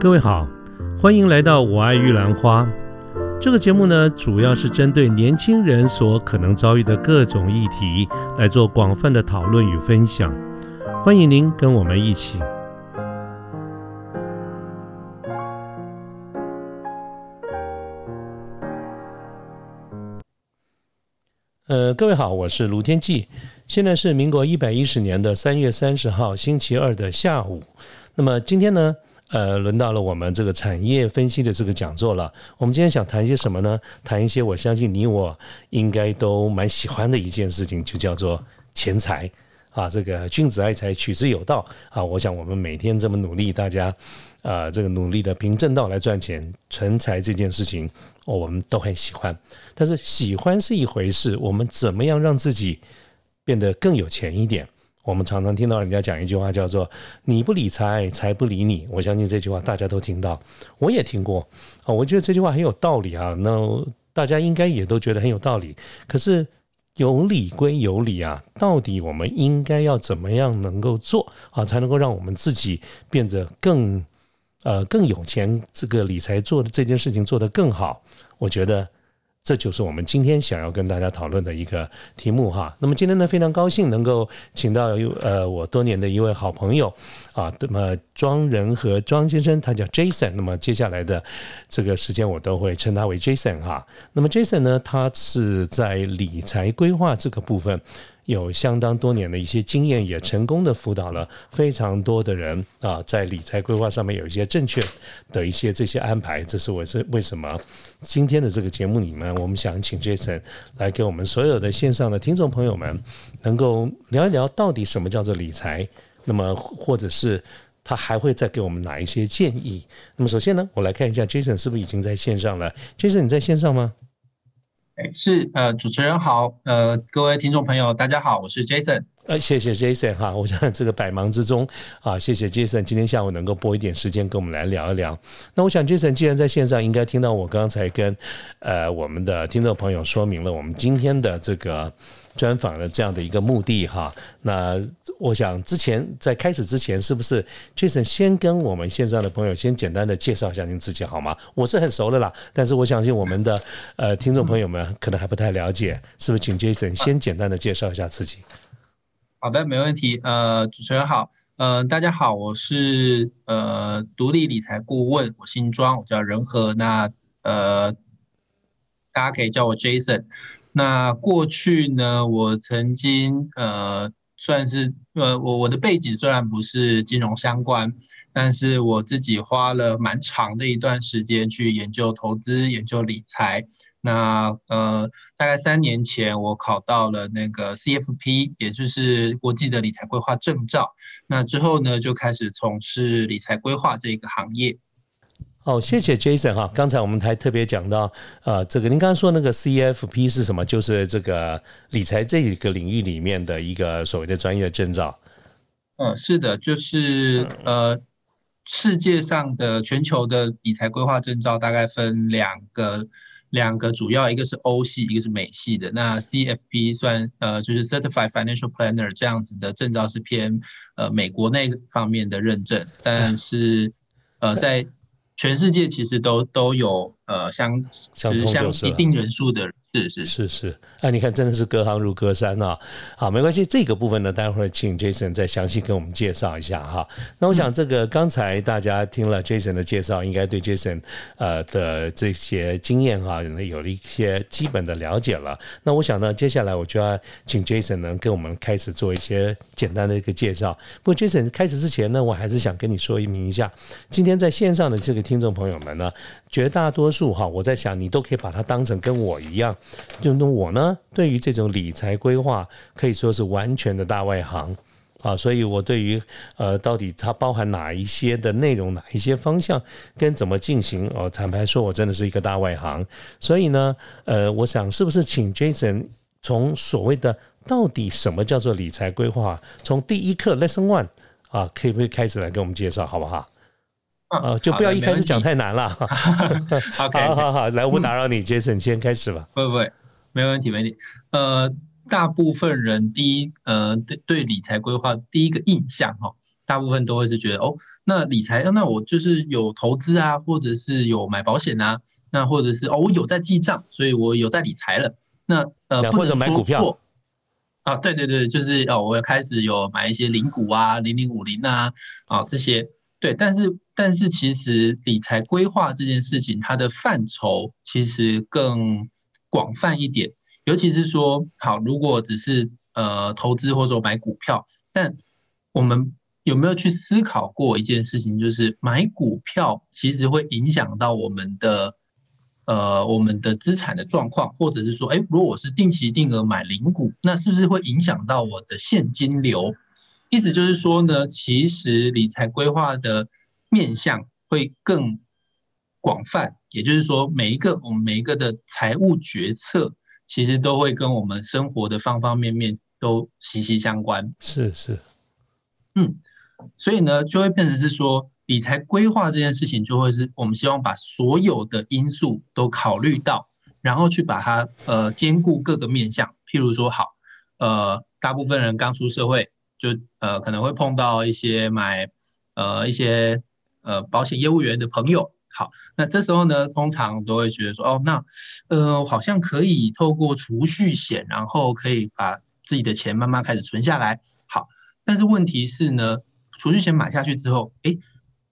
各位好，欢迎来到我爱玉兰花。这个节目呢，主要是针对年轻人所可能遭遇的各种议题来做广泛的讨论与分享。欢迎您跟我们一起。呃，各位好，我是卢天记。现在是民国一百一十年的三月三十号星期二的下午。那么今天呢？呃，轮到了我们这个产业分析的这个讲座了。我们今天想谈一些什么呢？谈一些我相信你我应该都蛮喜欢的一件事情，就叫做钱财啊。这个君子爱财，取之有道啊。我想我们每天这么努力，大家啊，这个努力的凭正道来赚钱、存财这件事情，我们都很喜欢。但是喜欢是一回事，我们怎么样让自己变得更有钱一点？我们常常听到人家讲一句话，叫做“你不理财，财不理你”。我相信这句话大家都听到，我也听过啊。我觉得这句话很有道理啊。那大家应该也都觉得很有道理。可是有理归有理啊，到底我们应该要怎么样能够做啊，才能够让我们自己变得更呃更有钱？这个理财做的这件事情做得更好，我觉得。这就是我们今天想要跟大家讨论的一个题目哈。那么今天呢，非常高兴能够请到有呃我多年的一位好朋友啊，那么庄仁和庄先生，他叫 Jason。那么接下来的这个时间，我都会称他为 Jason 哈。那么 Jason 呢，他是在理财规划这个部分。有相当多年的一些经验，也成功的辅导了非常多的人啊，在理财规划上面有一些正确的一些这些安排。这是我是为什么今天的这个节目里面，我们想请 Jason 来给我们所有的线上的听众朋友们，能够聊一聊到底什么叫做理财。那么，或者是他还会再给我们哪一些建议？那么，首先呢，我来看一下 Jason 是不是已经在线上了？Jason，你在线上吗？是呃，主持人好，呃，各位听众朋友，大家好，我是 Jason。呃，谢谢 Jason 哈，我想这个百忙之中啊，谢谢 Jason 今天下午能够拨一点时间跟我们来聊一聊。那我想 Jason 既然在线上，应该听到我刚才跟呃我们的听众朋友说明了我们今天的这个。专访的这样的一个目的哈，那我想之前在开始之前，是不是 Jason 先跟我们线上的朋友先简单的介绍一下您自己好吗？我是很熟的啦，但是我相信我们的呃听众朋友们可能还不太了解，是不是请 Jason 先简单的介绍一下自己？好的，没问题。呃，主持人好，呃，大家好，我是呃独立理财顾问，我姓庄，我叫仁和，那呃大家可以叫我 Jason。那过去呢，我曾经呃算是呃我我的背景虽然不是金融相关，但是我自己花了蛮长的一段时间去研究投资、研究理财。那呃大概三年前，我考到了那个 CFP，也就是国际的理财规划证照。那之后呢，就开始从事理财规划这个行业。好，谢谢 Jason 哈。刚才我们还特别讲到，呃，这个您刚刚说那个 CFP 是什么？就是这个理财这一个领域里面的一个所谓的专业的证照。嗯，是的，就是呃，世界上的全球的理财规划证照大概分两个，两个主要，一个是欧系，一个是美系的。那 CFP 算呃，就是 Certified Financial Planner 这样子的证照是偏呃美国那方面的认证，但是呃在全世界其实都都有呃相相相一定人数的。是是是是，哎，你看，真的是隔行如隔山啊！好，没关系，这个部分呢，待会儿请 Jason 再详细跟我们介绍一下哈。那我想，这个刚才大家听了 Jason 的介绍，应该对 Jason 呃的这些经验哈，有了一些基本的了解了。那我想呢，接下来我就要请 Jason 呢跟我们开始做一些简单的一个介绍。不过 Jason 开始之前呢，我还是想跟你说一明一下，今天在线上的这个听众朋友们呢，绝大多数哈，我在想你都可以把它当成跟我一样。就那我呢，对于这种理财规划可以说是完全的大外行啊，所以我对于呃，到底它包含哪一些的内容，哪一些方向，跟怎么进行，哦，坦白说，我真的是一个大外行。所以呢，呃，我想是不是请 Jason 从所谓的到底什么叫做理财规划，从第一课 Lesson One 啊，可以不可以开始来给我们介绍，好不好？啊，就不要一开始讲太难了。好，好，好，来，我不打扰你，Jason，先开始吧。不不，没问题，没问题。呃，大部分人第一，呃，对对理财规划第一个印象哈，大部分都会是觉得哦，那理财，那我就是有投资啊，或者是有买保险啊，那或者是哦，我有在记账，所以我有在理财了。那呃，或者买股票啊，对对对，就是哦，我开始有买一些零股啊，零零五零啊，啊这些。对，但是但是其实理财规划这件事情，它的范畴其实更广泛一点，尤其是说，好，如果只是呃投资或者说买股票，但我们有没有去思考过一件事情，就是买股票其实会影响到我们的呃我们的资产的状况，或者是说，哎，如果我是定期定额买零股，那是不是会影响到我的现金流？意思就是说呢，其实理财规划的面向会更广泛，也就是说，每一个我们每一个的财务决策，其实都会跟我们生活的方方面面都息息相关。是是。嗯，所以呢，就会变成是说，理财规划这件事情，就会是我们希望把所有的因素都考虑到，然后去把它呃兼顾各个面向。譬如说，好，呃，大部分人刚出社会，就呃可能会碰到一些买呃一些呃保险业务员的朋友。好，那这时候呢，通常都会觉得说，哦，那呃好像可以透过储蓄险，然后可以把自己的钱慢慢开始存下来。好但是问题是呢，储蓄险买下去之后，哎，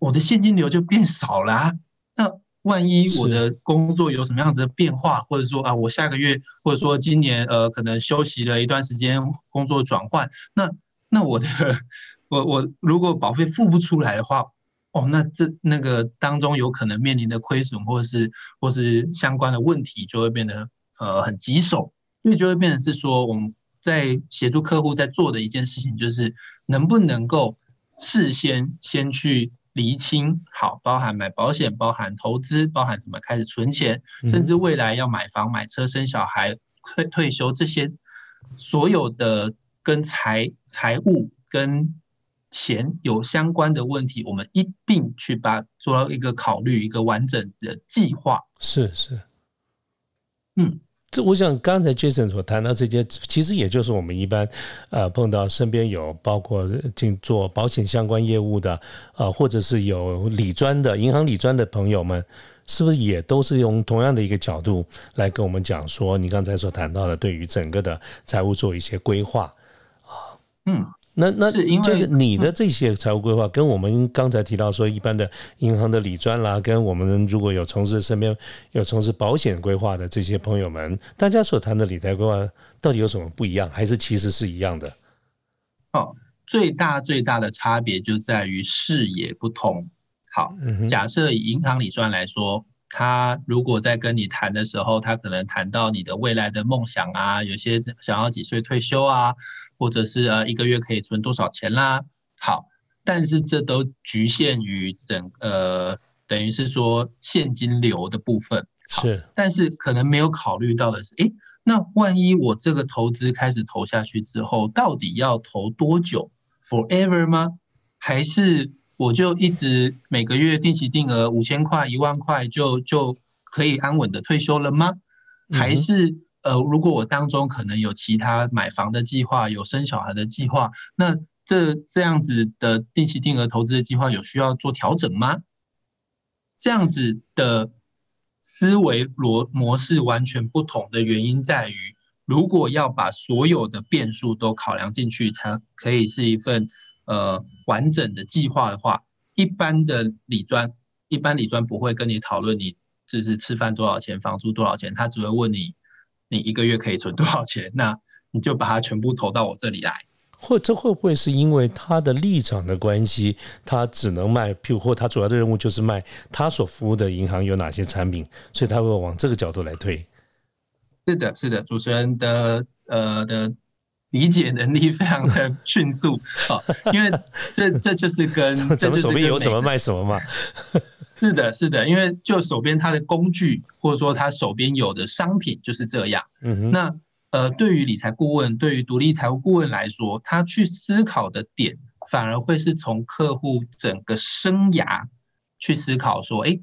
我的现金流就变少啦。那万一我的工作有什么样子的变化，或者说啊，我下个月或者说今年呃，可能休息了一段时间，工作转换，那那我的 我我如果保费付不出来的话，哦，那这那个当中有可能面临的亏损，或是或是相关的问题，就会变得呃很棘手，所以就会变成是说我们。在协助客户在做的一件事情，就是能不能够事先先去厘清好，包含买保险、包含投资、包含怎么开始存钱，甚至未来要买房、买车、生小孩、退退休这些所有的跟财财务跟钱有相关的问题，我们一并去把做到一个考虑，一个完整的计划。是是，嗯。这我想刚才 Jason 所谈到这些，其实也就是我们一般，呃，碰到身边有包括进做保险相关业务的，呃，或者是有理专的银行理专的朋友们，是不是也都是用同样的一个角度来跟我们讲说，你刚才所谈到的对于整个的财务做一些规划啊？嗯。那那就是你的这些财务规划，跟我们刚才提到说一般的银行的理专啦，跟我们如果有从事身边有从事保险规划的这些朋友们，大家所谈的理财规划到底有什么不一样，还是其实是一样的？哦，最大最大的差别就在于视野不同。好，假设以银行理专来说。他如果在跟你谈的时候，他可能谈到你的未来的梦想啊，有些想要几岁退休啊，或者是呃一个月可以存多少钱啦。好，但是这都局限于整呃，等于是说现金流的部分。是，但是可能没有考虑到的是，诶，那万一我这个投资开始投下去之后，到底要投多久？Forever 吗？还是？我就一直每个月定期定额五千块、一万块，就就可以安稳的退休了吗？还是呃，如果我当中可能有其他买房的计划、有生小孩的计划，那这这样子的定期定额投资的计划有需要做调整吗？这样子的思维逻模式完全不同的原因在于，如果要把所有的变数都考量进去，才可以是一份。呃，完整的计划的话，一般的理专，一般理专不会跟你讨论你就是吃饭多少钱，房租多少钱，他只会问你，你一个月可以存多少钱，那你就把它全部投到我这里来。或这会不会是因为他的立场的关系，他只能卖，譬如或他主要的任务就是卖他所服务的银行有哪些产品，所以他会往这个角度来推。是的，是的，主持人的呃的。理解能力非常的迅速啊，因为这这就是跟 这手边有什么卖什么嘛。是的，是的，因为就手边他的工具或者说他手边有的商品就是这样。嗯那呃，对于理财顾问，对于独立财务顾问来说，他去思考的点反而会是从客户整个生涯去思考说，哎，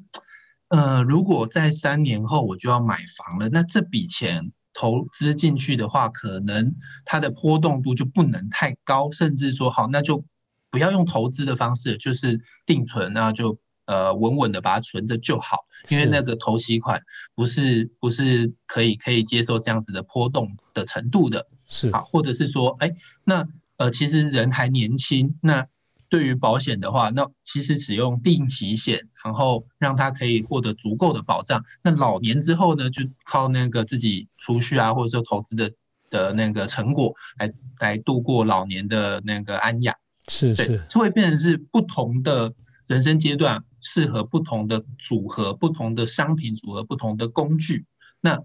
呃，如果在三年后我就要买房了，那这笔钱。投资进去的话，可能它的波动度就不能太高，甚至说好，那就不要用投资的方式，就是定存，那就呃稳稳的把它存着就好，因为那个投息款不是不是可以可以接受这样子的波动的程度的，是。好，或者是说，哎，那呃其实人还年轻，那对于保险的话，那其实使用定期险，然后让他可以获得足够的保障，那老年之后呢，就靠那个自己储蓄啊，或者说投资的的那个成果来来度过老年的那个安养。是是，就会变成是不同的人生阶段，适合不同的组合、不同的商品组合、不同的工具。那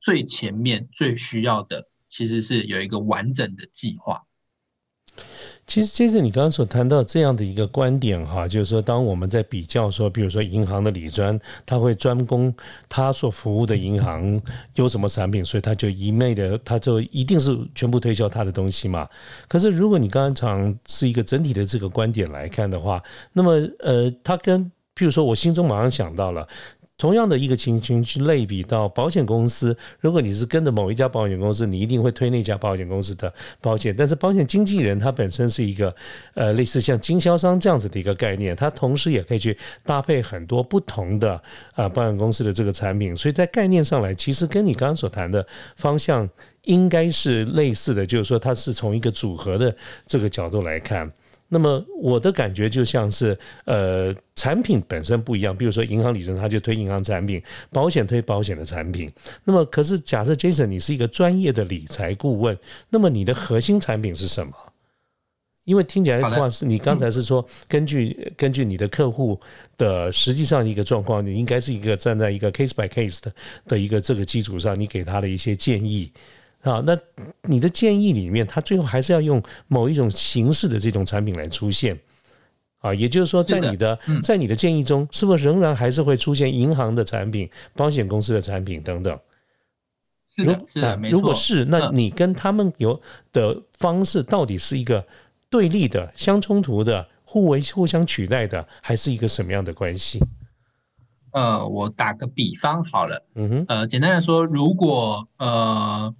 最前面最需要的，其实是有一个完整的计划。其实，接着你刚刚所谈到这样的一个观点哈，就是说，当我们在比较说，比如说银行的理专，他会专攻他所服务的银行有什么产品，所以他就一昧的，他就一定是全部推销他的东西嘛。可是，如果你刚刚讲是一个整体的这个观点来看的话，那么呃，他跟譬如说，我心中马上想到了。同样的一个情形去类比到保险公司，如果你是跟着某一家保险公司，你一定会推那家保险公司的保险。但是保险经纪人他本身是一个呃类似像经销商这样子的一个概念，他同时也可以去搭配很多不同的啊保险公司的这个产品。所以在概念上来，其实跟你刚刚所谈的方向应该是类似的，就是说它是从一个组合的这个角度来看。那么我的感觉就像是，呃，产品本身不一样。比如说银行理财，他就推银行产品；保险推保险的产品。那么，可是假设 Jason 你是一个专业的理财顾问，那么你的核心产品是什么？因为听起来的话是你刚才是说，根据根据你的客户的实际上一个状况，你应该是一个站在一个 case by case 的的一个这个基础上，你给他的一些建议。啊，那你的建议里面，他最后还是要用某一种形式的这种产品来出现，啊，也就是说，在你的在你的建议中，是不是仍然还是会出现银行的产品、保险公司的产品等等？是的，是的，如果是，那你跟他们有的方式到底是一个对立的、相冲突的、互为互相取代的，还是一个什么样的关系？呃，我打个比方好了，嗯哼，呃，简单的说，如果呃。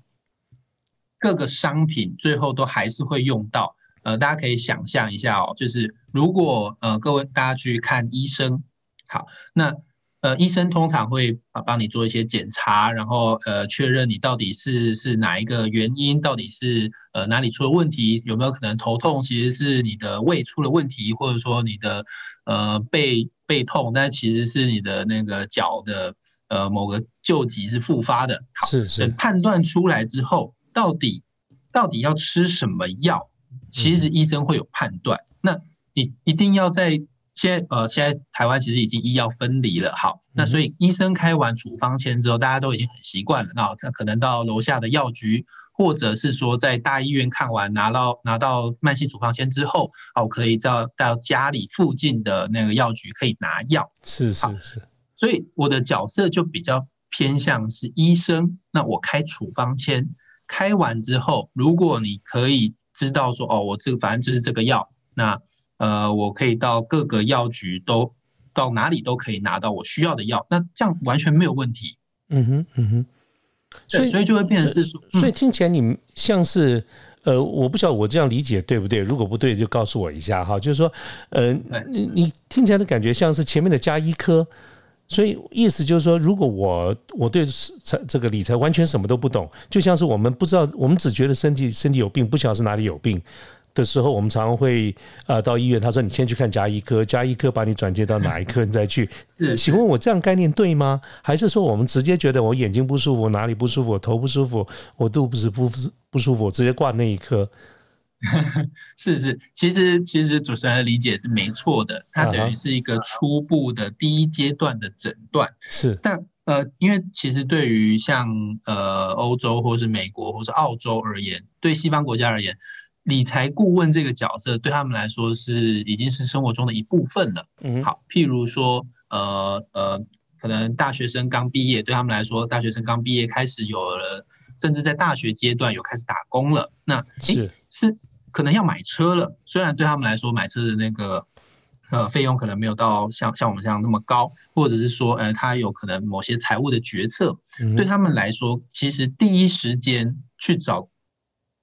各个商品最后都还是会用到，呃，大家可以想象一下哦，就是如果呃各位大家去看医生，好，那呃医生通常会啊帮你做一些检查，然后呃确认你到底是是哪一个原因，到底是呃哪里出了问题，有没有可能头痛其实是你的胃出了问题，或者说你的呃背背痛，但其实是你的那个脚的呃某个旧疾是复发的，好，是是判断出来之后。到底到底要吃什么药？其实医生会有判断。那你一定要在现在呃，现在台湾其实已经医药分离了。好，那所以医生开完处方签之后，大家都已经很习惯了。那可能到楼下的药局，或者是说在大医院看完拿到拿到慢性处方签之后，哦，可以到到家里附近的那个药局可以拿药。是是是。所以我的角色就比较偏向是医生。那我开处方签。开完之后，如果你可以知道说，哦，我这个反正就是这个药，那呃，我可以到各个药局都到哪里都可以拿到我需要的药，那这样完全没有问题。嗯哼，嗯哼。所以，所以就会变成是说，所以听起来你像是呃，我不晓得我这样理解对不对？如果不对，就告诉我一下哈。就是说，呃，你你听起来的感觉像是前面的加医科。所以意思就是说，如果我我对财这个理财完全什么都不懂，就像是我们不知道，我们只觉得身体身体有病，不晓得是哪里有病的时候，我们常常会呃到医院，他说你先去看加医科，加医科把你转接到哪一科，你再去。请问我这样概念对吗？还是说我们直接觉得我眼睛不舒服，哪里不舒服，头不舒服，我肚子不不舒服，直接挂那一科？是是，其实其实主持人的理解是没错的，它等于是一个初步的第一阶段的诊断。是，但呃，因为其实对于像呃欧洲或是美国或是澳洲而言，对西方国家而言，理财顾问这个角色对他们来说是已经是生活中的一部分了。嗯，好，譬如说呃呃，可能大学生刚毕业，对他们来说，大学生刚毕业开始有了，甚至在大学阶段有开始打工了。那是是。可能要买车了，虽然对他们来说买车的那个呃费用可能没有到像像我们这样那么高，或者是说呃他有可能某些财务的决策，对他们来说，其实第一时间去找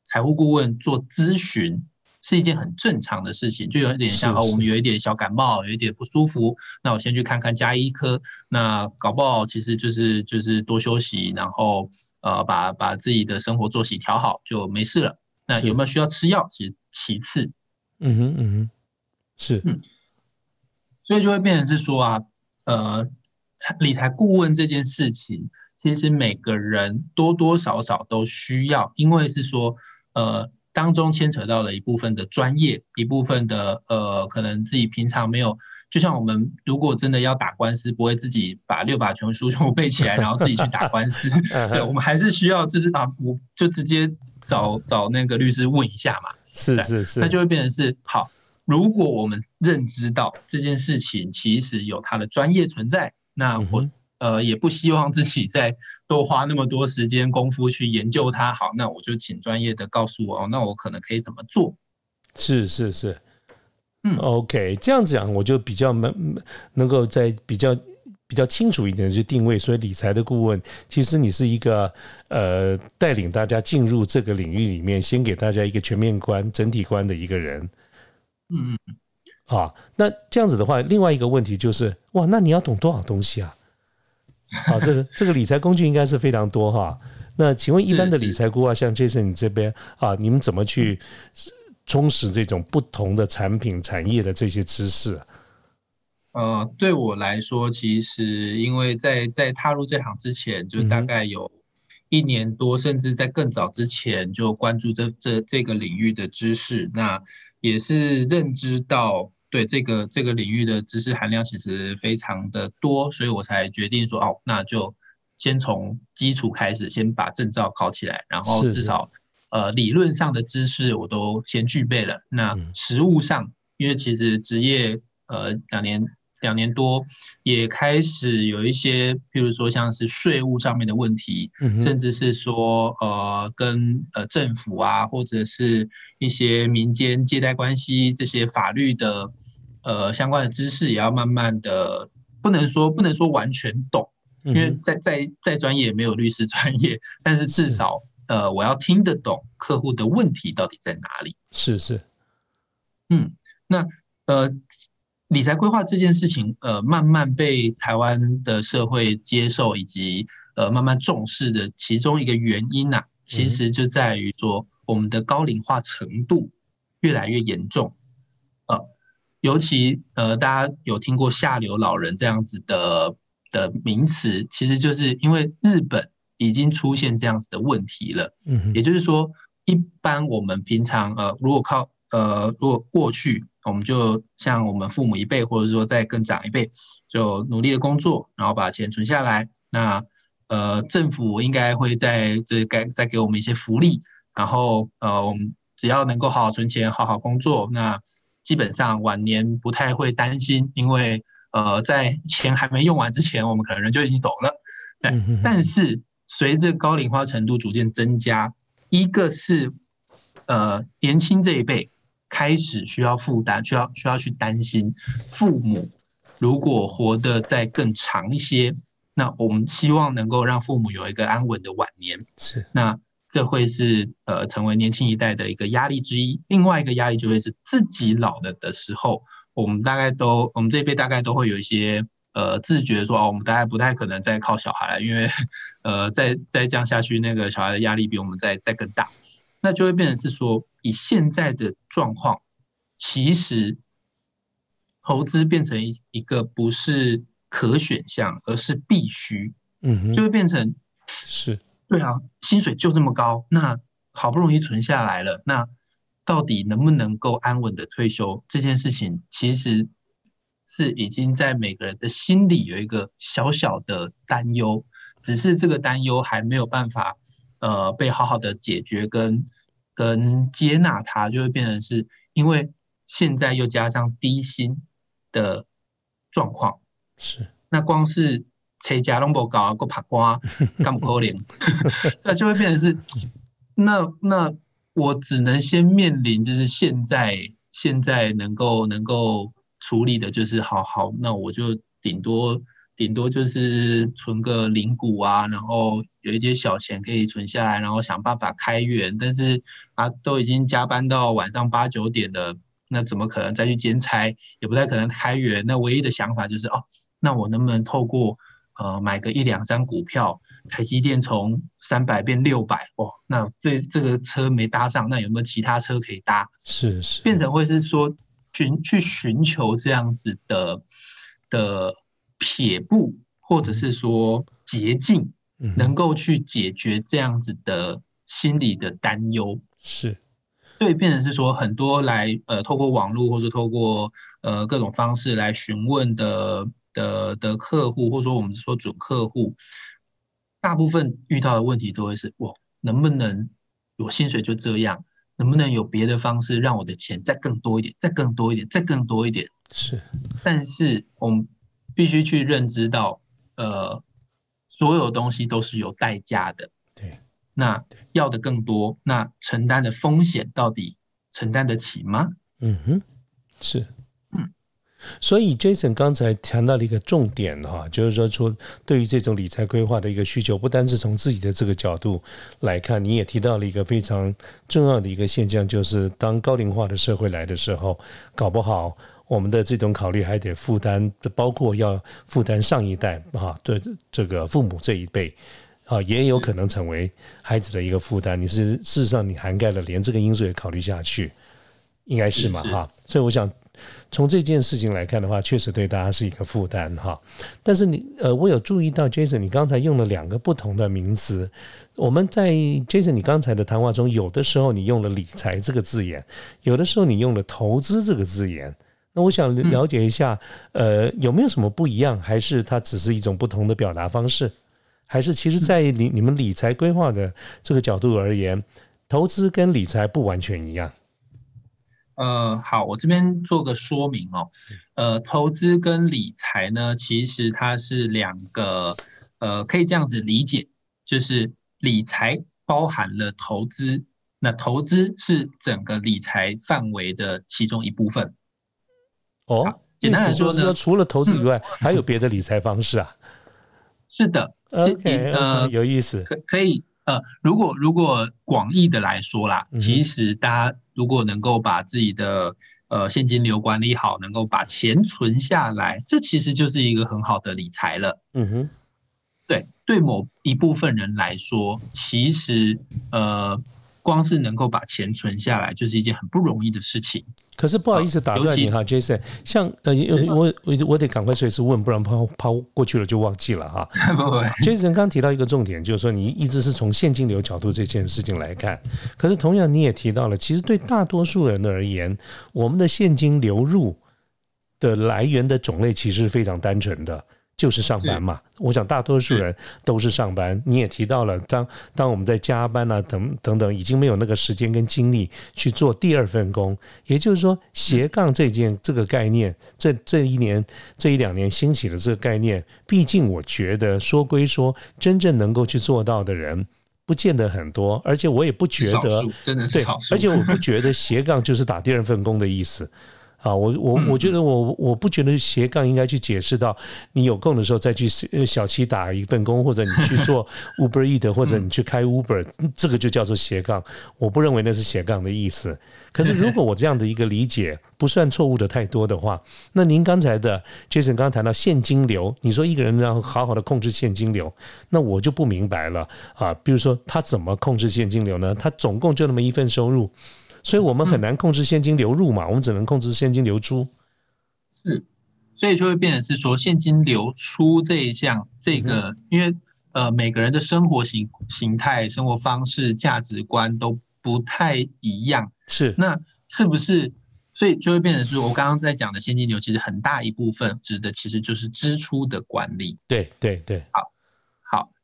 财务顾问做咨询是一件很正常的事情，就有点像哦，我们有一点小感冒，有一点不舒服，那我先去看看加医科，那搞不好其实就是就是多休息，然后呃把把自己的生活作息调好就没事了。那有没有需要吃药？其实其次，嗯哼嗯哼，是嗯，所以就会变成是说啊，呃，财理财顾问这件事情，其实每个人多多少少都需要，因为是说呃。当中牵扯到了一部分的专业，一部分的呃，可能自己平常没有，就像我们如果真的要打官司，不会自己把六法全书全部背起来，然后自己去打官司。对，我们还是需要就是啊，我就直接找找那个律师问一下嘛。是是是，那就会变成是好。如果我们认知到这件事情其实有它的专业存在，那我。呃，也不希望自己再多花那么多时间功夫去研究它。好，那我就请专业的告诉我哦，那我可能可以怎么做？是是是，嗯，OK，这样子讲我就比较能能够在比较比较清楚一点去定位。所以理财的顾问，其实你是一个呃带领大家进入这个领域里面，先给大家一个全面观、整体观的一个人。嗯嗯嗯。啊，那这样子的话，另外一个问题就是，哇，那你要懂多少东西啊？啊，这个这个理财工具应该是非常多哈。那请问一般的理财顾问，像 Jason 你这边啊，你们怎么去充实这种不同的产品产业的这些知识？呃，对我来说，其实因为在在踏入这行之前，就大概有一年多，甚至在更早之前就关注这这这个领域的知识，那也是认知到。对这个这个领域的知识含量其实非常的多，所以我才决定说哦，那就先从基础开始，先把证照考起来，然后至少呃理论上的知识我都先具备了。那实务上，因为其实职业呃两年。两年多，也开始有一些，譬如说像是税务上面的问题，甚至是说呃跟呃政府啊，或者是一些民间借贷关系这些法律的呃相关的知识，也要慢慢的，不能说不能说完全懂，因为再再再专业没有律师专业，但是至少呃我要听得懂客户的问题到底在哪里。是是，嗯，那呃。理财规划这件事情，呃，慢慢被台湾的社会接受以及呃慢慢重视的其中一个原因呐，其实就在于说我们的高龄化程度越来越严重，呃，尤其呃大家有听过下流老人这样子的的名词，其实就是因为日本已经出现这样子的问题了，嗯，也就是说，一般我们平常呃如果靠呃如果过去。我们就像我们父母一辈，或者说再更长一辈，就努力的工作，然后把钱存下来。那呃，政府应该会在这该再给我们一些福利。然后呃，我们只要能够好好存钱，好好工作，那基本上晚年不太会担心，因为呃，在钱还没用完之前，我们可能人就已经走了。对，但是随着高龄化程度逐渐增加，一个是呃年轻这一辈。开始需要负担，需要需要去担心父母如果活得再更长一些，那我们希望能够让父母有一个安稳的晚年。是，那这会是呃成为年轻一代的一个压力之一。另外一个压力就会是自己老了的时候，我们大概都我们这一辈大概都会有一些呃自觉说哦，我们大概不太可能再靠小孩了，因为 呃再再这样下去，那个小孩的压力比我们再再更大。那就会变成是说，以现在的状况，其实投资变成一一个不是可选项，而是必须。嗯哼，就会变成是，对啊，薪水就这么高，那好不容易存下来了，那到底能不能够安稳的退休？这件事情其实是已经在每个人的心里有一个小小的担忧，只是这个担忧还没有办法。呃，被好好的解决跟跟接纳它，就会变成是因为现在又加上低薪的状况，是。那光是车加拢不搞个爬瓜，干不可怜，那就会变成是那那我只能先面临，就是现在现在能够能够处理的，就是好好，那我就顶多顶多就是存个零股啊，然后有一些小钱可以存下来，然后想办法开源。但是啊，都已经加班到晚上八九点了，那怎么可能再去兼差？也不太可能开源。那唯一的想法就是哦，那我能不能透过呃买个一两张股票，台积电从三百变六百哦，那这这个车没搭上，那有没有其他车可以搭？是是，变成会是说寻去寻求这样子的的撇步，或者是说捷径，能够去解决这样子的心理的担忧。是，所以变成是说很多来呃透过网络或者透过呃各种方式来询问的。的的客户，或者说我们说准客户，大部分遇到的问题都会是：我能不能我薪水就这样？能不能有别的方式让我的钱再更多一点，再更多一点，再更多一点？是。但是我们必须去认知到，呃，所有东西都是有代价的。对。那要的更多，那承担的风险到底承担得起吗？嗯哼，是。所以，Jason 刚才谈到了一个重点哈，就是说，说对于这种理财规划的一个需求，不单是从自己的这个角度来看，你也提到了一个非常重要的一个现象，就是当高龄化的社会来的时候，搞不好我们的这种考虑还得负担，包括要负担上一代啊，对这个父母这一辈啊，也有可能成为孩子的一个负担。你是事实上你涵盖了连这个因素也考虑下去，应该是嘛哈？所以我想。从这件事情来看的话，确实对大家是一个负担哈。但是你呃，我有注意到 Jason，你刚才用了两个不同的名词。我们在 Jason 你刚才的谈话中，有的时候你用了理财这个字眼，有的时候你用了投资这个字眼。那我想了解一下，呃，有没有什么不一样？还是它只是一种不同的表达方式？还是其实，在你你们理财规划的这个角度而言，投资跟理财不完全一样？呃，好，我这边做个说明哦。呃，投资跟理财呢，其实它是两个，呃，可以这样子理解，就是理财包含了投资，那投资是整个理财范围的其中一部分。哦，简单来说呢，除了投资以外，还有别的理财方式啊？是的，OK，呃，有意思，可可以。呃，如果如果广义的来说啦，其实大家如果能够把自己的呃现金流管理好，能够把钱存下来，这其实就是一个很好的理财了。嗯哼，对，对某一部分人来说，其实呃。光是能够把钱存下来，就是一件很不容易的事情。可是不好意思打断你哈，Jason，像呃，我我我得赶快随时问，不然抛抛过去了就忘记了哈。不会，Jason 刚提到一个重点，就是说你一直是从现金流角度这件事情来看。可是同样你也提到了，其实对大多数人而言，我们的现金流入的来源的种类其实是非常单纯的。就是上班嘛，我想大多数人都是上班。你也提到了，当当我们在加班啊，等等等，已经没有那个时间跟精力去做第二份工。也就是说，斜杠这件这个概念，这这一年这一两年兴起的这个概念，毕竟我觉得说归说，真正能够去做到的人不见得很多，而且我也不觉得真的是对，而且我不 觉得斜杠就是打第二份工的意思。啊，我我我觉得我我不觉得斜杠应该去解释到你有空的时候再去小七打一份工，或者你去做 Uber E 的，或者你去开 Uber，这个就叫做斜杠。我不认为那是斜杠的意思。可是如果我这样的一个理解不算错误的太多的话，那您刚才的 Jason 刚刚谈到现金流，你说一个人要好好的控制现金流，那我就不明白了啊。比如说他怎么控制现金流呢？他总共就那么一份收入。所以我们很难控制现金流入嘛，我们只能控制现金流出。是，所以就会变成是说现金流出这一项，这个因为呃每个人的生活形形态、生活方式、价值观都不太一样。是，那是不是？所以就会变成是我刚刚在讲的现金流，其实很大一部分指的其实就是支出的管理。对对对，好。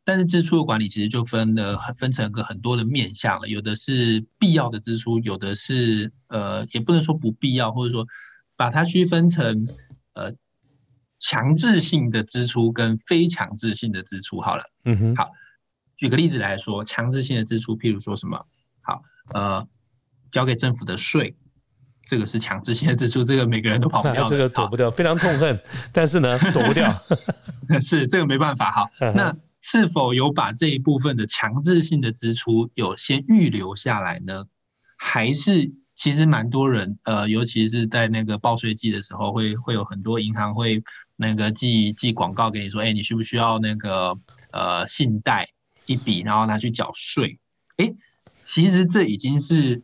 但是支出的管理其实就分了分成个很多的面向了，有的是必要的支出，有的是呃也不能说不必要，或者说把它区分成呃强制性的支出跟非强制性的支出好了。嗯哼，好，举个例子来说，强制性的支出，譬如说什么，好，呃，交给政府的税，这个是强制性的支出，这个每个人都跑不掉，这个躲不掉，非常痛恨，但是呢，躲不掉。是这个没办法哈。那是否有把这一部分的强制性的支出有先预留下来呢？还是其实蛮多人呃，尤其是在那个报税季的时候，会会有很多银行会那个寄寄广告给你说，哎，你需不需要那个呃信贷一笔，然后拿去缴税？哎，其实这已经是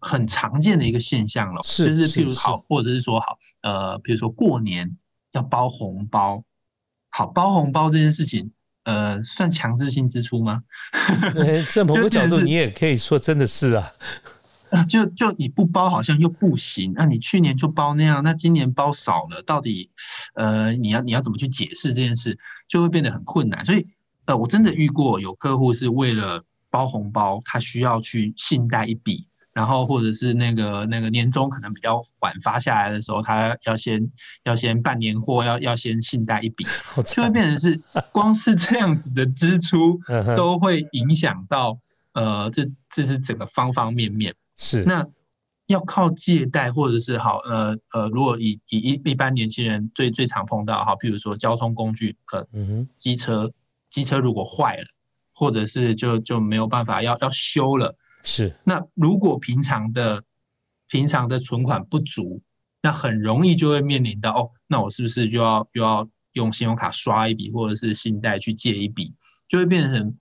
很常见的一个现象了。是，就是譬如好，或者是说好，呃，比如说过年要包红包，好包红包这件事情，呃，算强制性支出吗？在某个角度，你也可以说真的是啊。就就你不包好像又不行，那你去年就包那样，那今年包少了，到底呃你要你要怎么去解释这件事，就会变得很困难。所以呃，我真的遇过有客户是为了包红包，他需要去信贷一笔，然后或者是那个那个年终可能比较晚发下来的时候，他要先要先办年货，要要先信贷一笔，就会变成是 光是这样子的支出都会影响到呃这这是整个方方面面。是。那要靠借贷，或者是好呃呃，如果以以一一般年轻人最最常碰到哈，譬如说交通工具呃，机车机车如果坏了，或者是就就没有办法要要修了，是那如果平常的平常的存款不足，那很容易就会面临到哦，那我是不是就要又要用信用卡刷一笔，或者是信贷去借一笔，就会变成。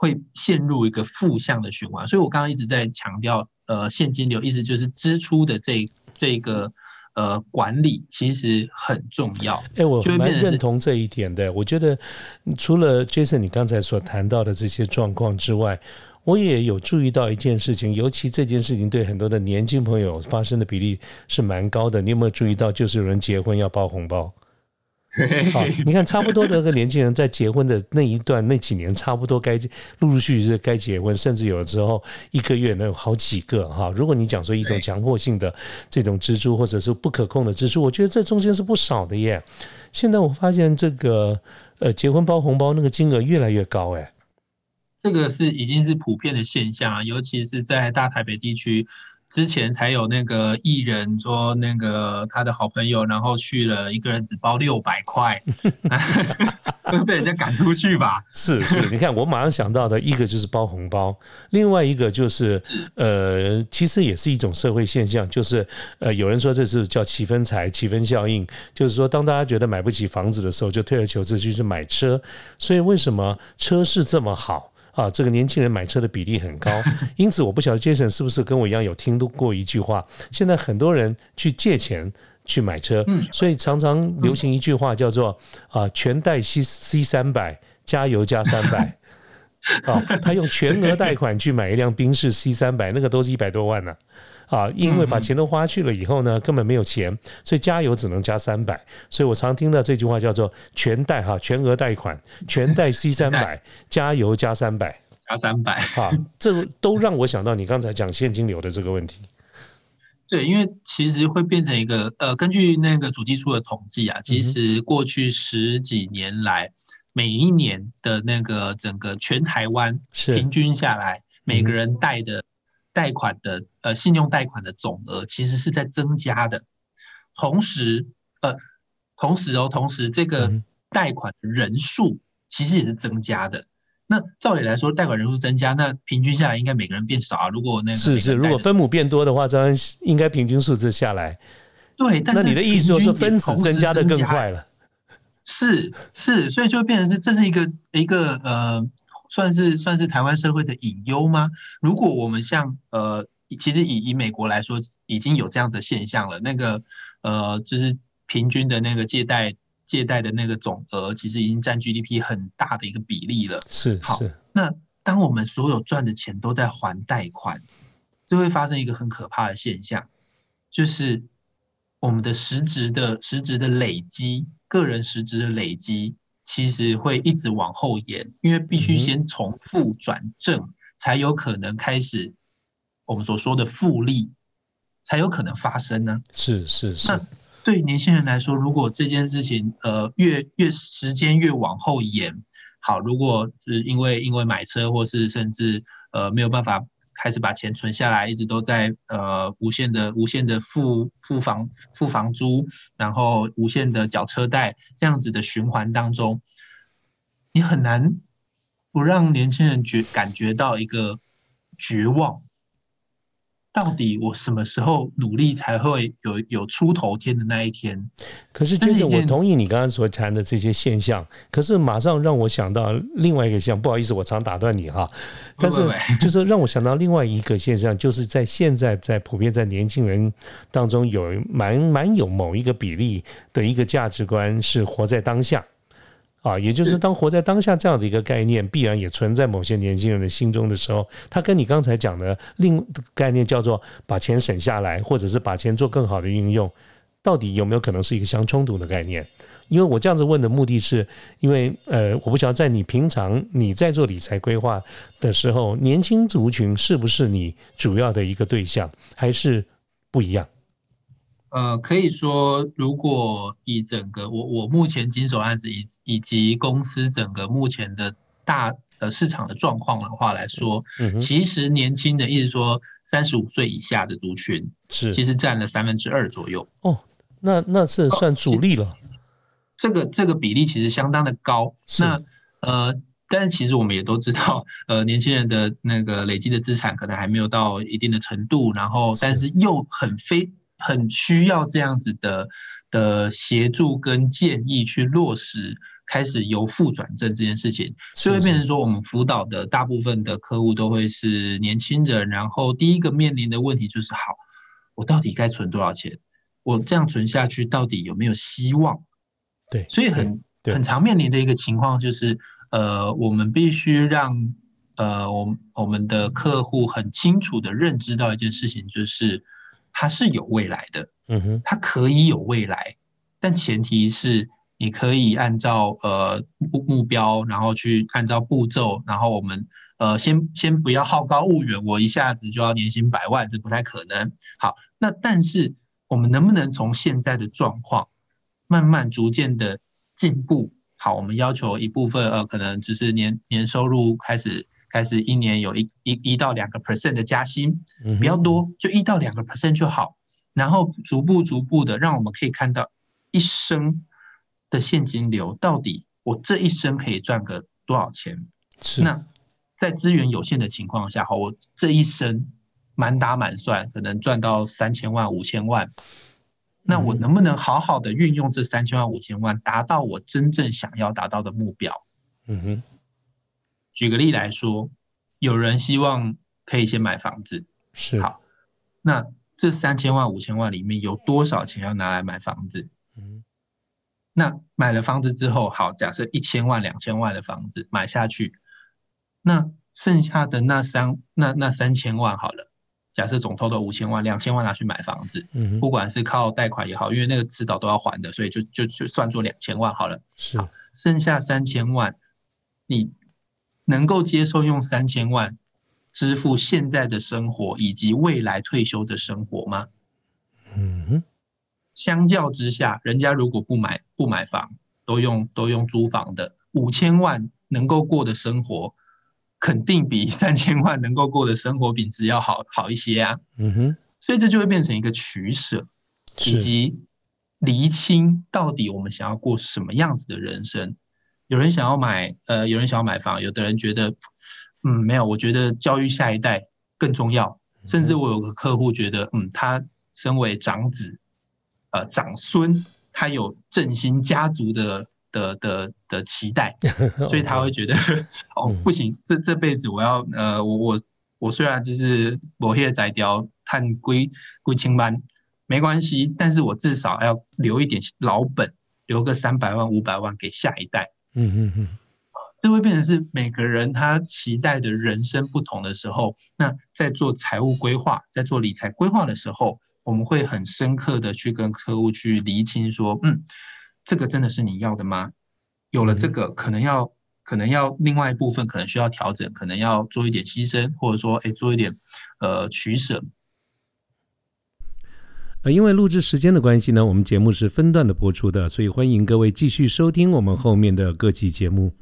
会陷入一个负向的循环，所以我刚刚一直在强调，呃，现金流意思就是支出的这这个呃管理其实很重要。哎，我蛮认同这一点的。我觉得除了 Jason 你刚才所谈到的这些状况之外，我也有注意到一件事情，尤其这件事情对很多的年轻朋友发生的比例是蛮高的。你有没有注意到，就是有人结婚要包红包？好，你看，差不多的那个年轻人在结婚的那一段那几年，差不多该陆陆续续是该结婚，甚至有的时候一个月能有好几个哈。如果你讲说一种强迫性的这种支出，或者是不可控的支出，我觉得这中间是不少的耶。现在我发现这个呃，结婚包红包那个金额越来越高哎，这个是已经是普遍的现象啊，尤其是在大台北地区。之前才有那个艺人说，那个他的好朋友，然后去了一个人只包六百块，被人家赶出去吧？是是，你看我马上想到的一个就是包红包，另外一个就是呃，其实也是一种社会现象，就是呃，有人说这是叫七分财、七分效应，就是说当大家觉得买不起房子的时候，就退而求之去买车，所以为什么车市这么好？啊，这个年轻人买车的比例很高，因此我不晓得 Jason 是不是跟我一样有听到过一句话。现在很多人去借钱去买车，所以常常流行一句话叫做“啊，全贷 C C 三百，加油加三百 ”。啊，他用全额贷款去买一辆宾士 C 三百，那个都是一百多万呢。啊，因为把钱都花去了以后呢，根本没有钱，所以加油只能加三百。所以我常听到这句话叫做“全贷哈，全额贷款，全贷 C 三百，加油加三百，加三百”。哈，这都让我想到你刚才讲现金流的这个问题。对，因为其实会变成一个呃，根据那个主计处的统计啊，其实过去十几年来，每一年的那个整个全台湾平均下来，每个人贷的。贷款的呃，信用贷款的总额其实是在增加的，同时呃，同时哦，同时这个贷款人数其实也是增加的。那照理来说，贷款人数增加，那平均下来应该每个人变少啊。如果那个是是，如果分母变多的话，这样应该平均数字下来。对，那你的意思就是分子增加的更快了？是是，所以就变成是这是一个一个呃。算是算是台湾社会的隐忧吗？如果我们像呃，其实以以美国来说，已经有这样子现象了。那个呃，就是平均的那个借贷借贷的那个总额，其实已经占 GDP 很大的一个比例了。是好，那当我们所有赚的钱都在还贷款，就会发生一个很可怕的现象，就是我们的实质的实质的累积，个人实质的累积。其实会一直往后延，因为必须先从负转正，才有可能开始我们所说的复利，才有可能发生呢。是是是。那对年轻人来说，如果这件事情呃越越时间越往后延，好，如果是因为因为买车或是甚至呃没有办法开始把钱存下来，一直都在呃无限的无限的付付房付房租，然后无限的缴车贷这样子的循环当中，你很难不让年轻人觉感觉到一个绝望。到底我什么时候努力才会有有出头天的那一天？可是，接着我同意你刚刚所谈的这些现象，可是马上让我想到另外一个现象。不好意思，我常打断你哈，但是就是让我想到另外一个现象，就是在现在在普遍在年轻人当中有蛮蛮有某一个比例的一个价值观是活在当下。啊，也就是当活在当下这样的一个概念，必然也存在某些年轻人的心中的时候，他跟你刚才讲的另概念叫做把钱省下来，或者是把钱做更好的运用，到底有没有可能是一个相冲突的概念？因为我这样子问的目的是，因为呃，我不晓得在你平常你在做理财规划的时候，年轻族群是不是你主要的一个对象，还是不一样？呃，可以说，如果以整个我我目前经手案子以以及公司整个目前的大呃市场的状况的话来说，其实年轻的，意思说三十五岁以下的族群是其实占了三分之二左右。哦，那那是算主力了。这个这个比例其实相当的高。那呃，但是其实我们也都知道，呃，年轻人的那个累积的资产可能还没有到一定的程度，然后但是又很非。很需要这样子的的协助跟建议去落实，开始由负转正这件事情，所以会变成说，我们辅导的大部分的客户都会是年轻人，然后第一个面临的问题就是：好，我到底该存多少钱？我这样存下去到底有没有希望？对，所以很很常面临的一个情况就是，呃，我们必须让呃，我我们的客户很清楚的认知到一件事情，就是。它是有未来的，嗯哼，它可以有未来，但前提是你可以按照呃目目标，然后去按照步骤，然后我们呃先先不要好高骛远，我一下子就要年薪百万，这不太可能。好，那但是我们能不能从现在的状况慢慢逐渐的进步？好，我们要求一部分呃，可能只是年年收入开始。开始一年有一一一到两个 percent 的加薪，比较多，就一到两个 percent 就好。然后逐步逐步的，让我们可以看到一生的现金流到底我这一生可以赚个多少钱。是那在资源有限的情况下，好，我这一生满打满算可能赚到三千万、五千万。那我能不能好好的运用这三千万、五千万，达到我真正想要达到的目标？嗯哼。举个例来说，有人希望可以先买房子，是好。那这三千万、五千万里面有多少钱要拿来买房子？嗯，那买了房子之后，好，假设一千万、两千万的房子买下去，那剩下的那三那那三千万好了，假设总投的五千万、两千万拿去买房子，嗯，不管是靠贷款也好，因为那个迟早都要还的，所以就就就算作两千万好了。是，剩下三千万，你。能够接受用三千万支付现在的生活以及未来退休的生活吗？嗯，相较之下，人家如果不买不买房，都用都用租房的，五千万能够过的生活，肯定比三千万能够过的生活品质要好好一些啊。嗯哼，所以这就会变成一个取舍，以及厘清到底我们想要过什么样子的人生。有人想要买，呃，有人想要买房，有的人觉得，嗯，没有，我觉得教育下一代更重要。甚至我有个客户觉得，嗯，他身为长子，呃，长孙，他有振兴家族的的的的期待，所以他会觉得，哦，不行，这这辈子我要，呃，我我我虽然就是某些宰雕探归归清班，没关系，但是我至少要留一点老本，留个三百万五百万给下一代。嗯嗯嗯，这会变成是每个人他期待的人生不同的时候，那在做财务规划，在做理财规划的时候，我们会很深刻的去跟客户去厘清说，嗯，这个真的是你要的吗？有了这个，可能要可能要另外一部分可能需要调整，可能要做一点牺牲，或者说，哎，做一点呃取舍。因为录制时间的关系呢，我们节目是分段的播出的，所以欢迎各位继续收听我们后面的各期节目。